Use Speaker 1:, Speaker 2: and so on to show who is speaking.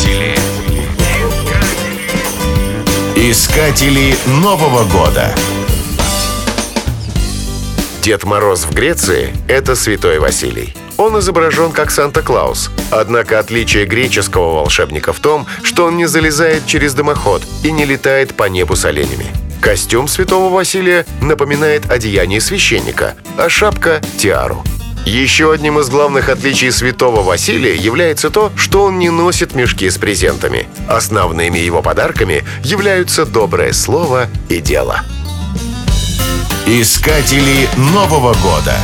Speaker 1: Искатели. Искатели Нового года. Дед Мороз в Греции – это святой Василий. Он изображен как Санта-Клаус. Однако отличие греческого волшебника в том, что он не залезает через дымоход и не летает по небу с оленями. Костюм святого Василия напоминает одеяние священника, а шапка – тиару. Еще одним из главных отличий святого Василия является то, что он не носит мешки с презентами. Основными его подарками являются доброе слово и дело. Искатели Нового года.